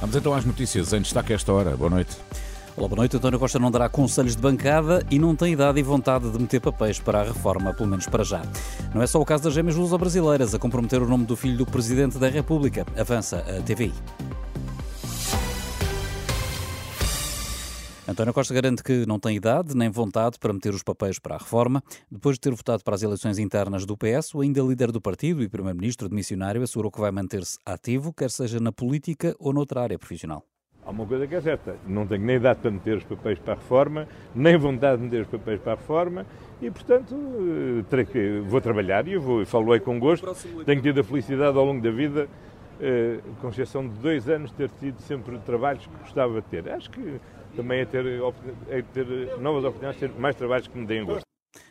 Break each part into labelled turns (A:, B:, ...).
A: Vamos então às notícias em destaque a esta hora. Boa noite.
B: Olá, boa noite. António Costa não dará conselhos de bancada e não tem idade e vontade de meter papéis para a reforma, pelo menos para já. Não é só o caso das gêmeas luso-brasileiras a comprometer o nome do filho do Presidente da República. Avança a TVI. António Costa garante que não tem idade nem vontade para meter os papéis para a reforma. Depois de ter votado para as eleições internas do PS, o ainda líder do partido e primeiro-ministro de missionário assegurou que vai manter-se ativo, quer seja na política ou noutra área profissional.
C: Há uma coisa que é certa, não tenho nem idade para meter os papéis para a reforma, nem vontade de meter os papéis para a reforma e, portanto, que, vou trabalhar e eu vou, falo aí com gosto. Tenho tido a felicidade ao longo da vida, eh, com exceção de dois anos, ter tido sempre trabalhos que gostava de ter. Acho que também é ter, é ter novas oportunidades, ter mais trabalhos que me deem gosto.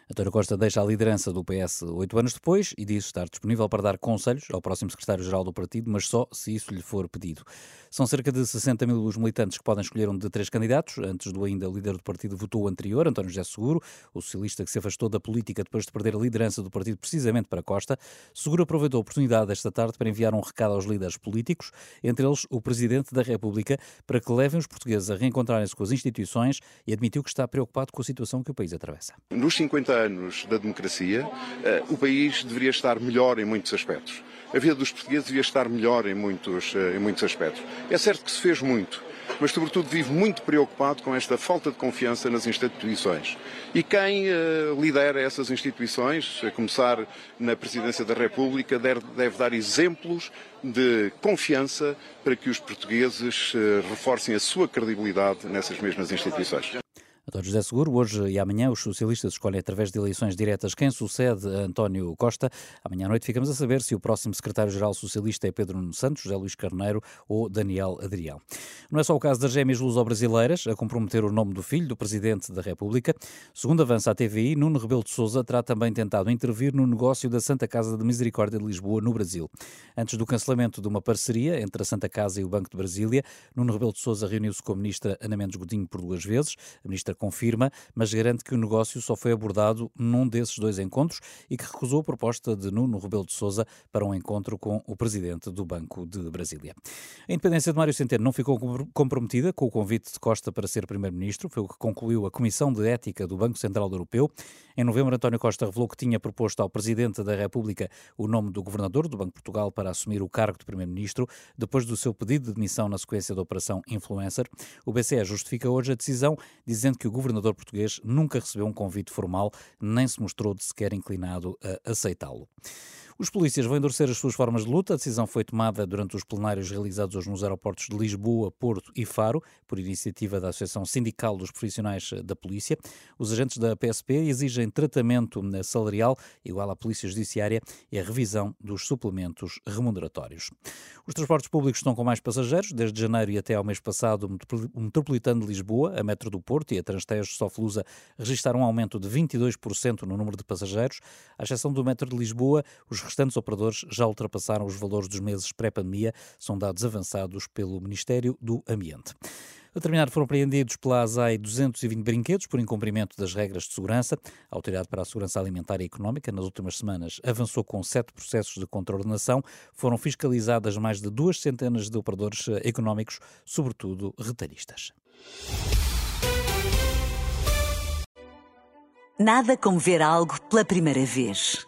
B: António Costa deixa a liderança do PS oito anos depois e diz estar disponível para dar conselhos ao próximo secretário-geral do partido, mas só se isso lhe for pedido. São cerca de 60 mil os militantes que podem escolher um de três candidatos. Antes do ainda líder do partido votou o anterior, António José Seguro, o socialista que se afastou da política depois de perder a liderança do partido precisamente para Costa. Seguro aproveitou a oportunidade esta tarde para enviar um recado aos líderes políticos, entre eles o Presidente da República, para que levem os portugueses a reencontrarem-se com as instituições e admitiu que está preocupado com a situação que o país atravessa.
D: Nos 50 anos da democracia, eh, o país deveria estar melhor em muitos aspectos. A vida dos portugueses devia estar melhor em muitos, eh, em muitos aspectos. É certo que se fez muito, mas sobretudo vive muito preocupado com esta falta de confiança nas instituições. E quem uh, lidera essas instituições, a começar na Presidência da República, deve, dar exemplos de confiança para que os portugueses reforcem a sua credibilidade nessas mesmas instituições.
B: António José Seguro, hoje e amanhã os socialistas escolhem através de eleições diretas quem sucede a António Costa. Amanhã à noite ficamos a saber se o próximo secretário-geral socialista é Pedro Nuno Santos, José Luís Carneiro ou Daniel Adrião. Não é só o caso das gêmeas luso-brasileiras a comprometer o nome do filho do Presidente da República. Segundo avança a TVI, Nuno Rebelo de Sousa terá também tentado intervir no negócio da Santa Casa de Misericórdia de Lisboa, no Brasil. Antes do cancelamento de uma parceria entre a Santa Casa e o Banco de Brasília, Nuno Rebelo de Sousa reuniu-se com a ministra Ana Mendes Godinho por duas vezes. A ministra confirma, mas garante que o negócio só foi abordado num desses dois encontros e que recusou a proposta de Nuno Rebelo de Sousa para um encontro com o presidente do Banco de Brasília. A independência de Mário Centeno não ficou comprometida com o convite de Costa para ser primeiro-ministro, foi o que concluiu a Comissão de Ética do Banco Central Europeu. Em novembro, António Costa revelou que tinha proposto ao presidente da República o nome do governador do Banco de Portugal para assumir o cargo de primeiro-ministro, depois do seu pedido de demissão na sequência da operação Influencer. O BCE justifica hoje a decisão, dizendo que o governador português nunca recebeu um convite formal, nem se mostrou de sequer inclinado a aceitá-lo. Os polícias vão endurecer as suas formas de luta. A decisão foi tomada durante os plenários realizados hoje nos aeroportos de Lisboa, Porto e Faro, por iniciativa da Associação Sindical dos Profissionais da Polícia. Os agentes da PSP exigem tratamento salarial igual à Polícia Judiciária e a revisão dos suplementos remuneratórios. Os transportes públicos estão com mais passageiros. Desde janeiro e até ao mês passado, o Metropolitano de Lisboa, a Metro do Porto e a Transtejo Soflusa registraram um aumento de 22% no número de passageiros. À exceção do Metro de Lisboa, os restantes operadores já ultrapassaram os valores dos meses pré-pandemia, são dados avançados pelo Ministério do Ambiente. A terminar, foram apreendidos pela ASAI 220 brinquedos por incumprimento das regras de segurança. A Autoridade para a Segurança Alimentar e Económica, nas últimas semanas, avançou com sete processos de contraordenação. Foram fiscalizadas mais de duas centenas de operadores eh, económicos, sobretudo retalhistas.
E: Nada como ver algo pela primeira vez.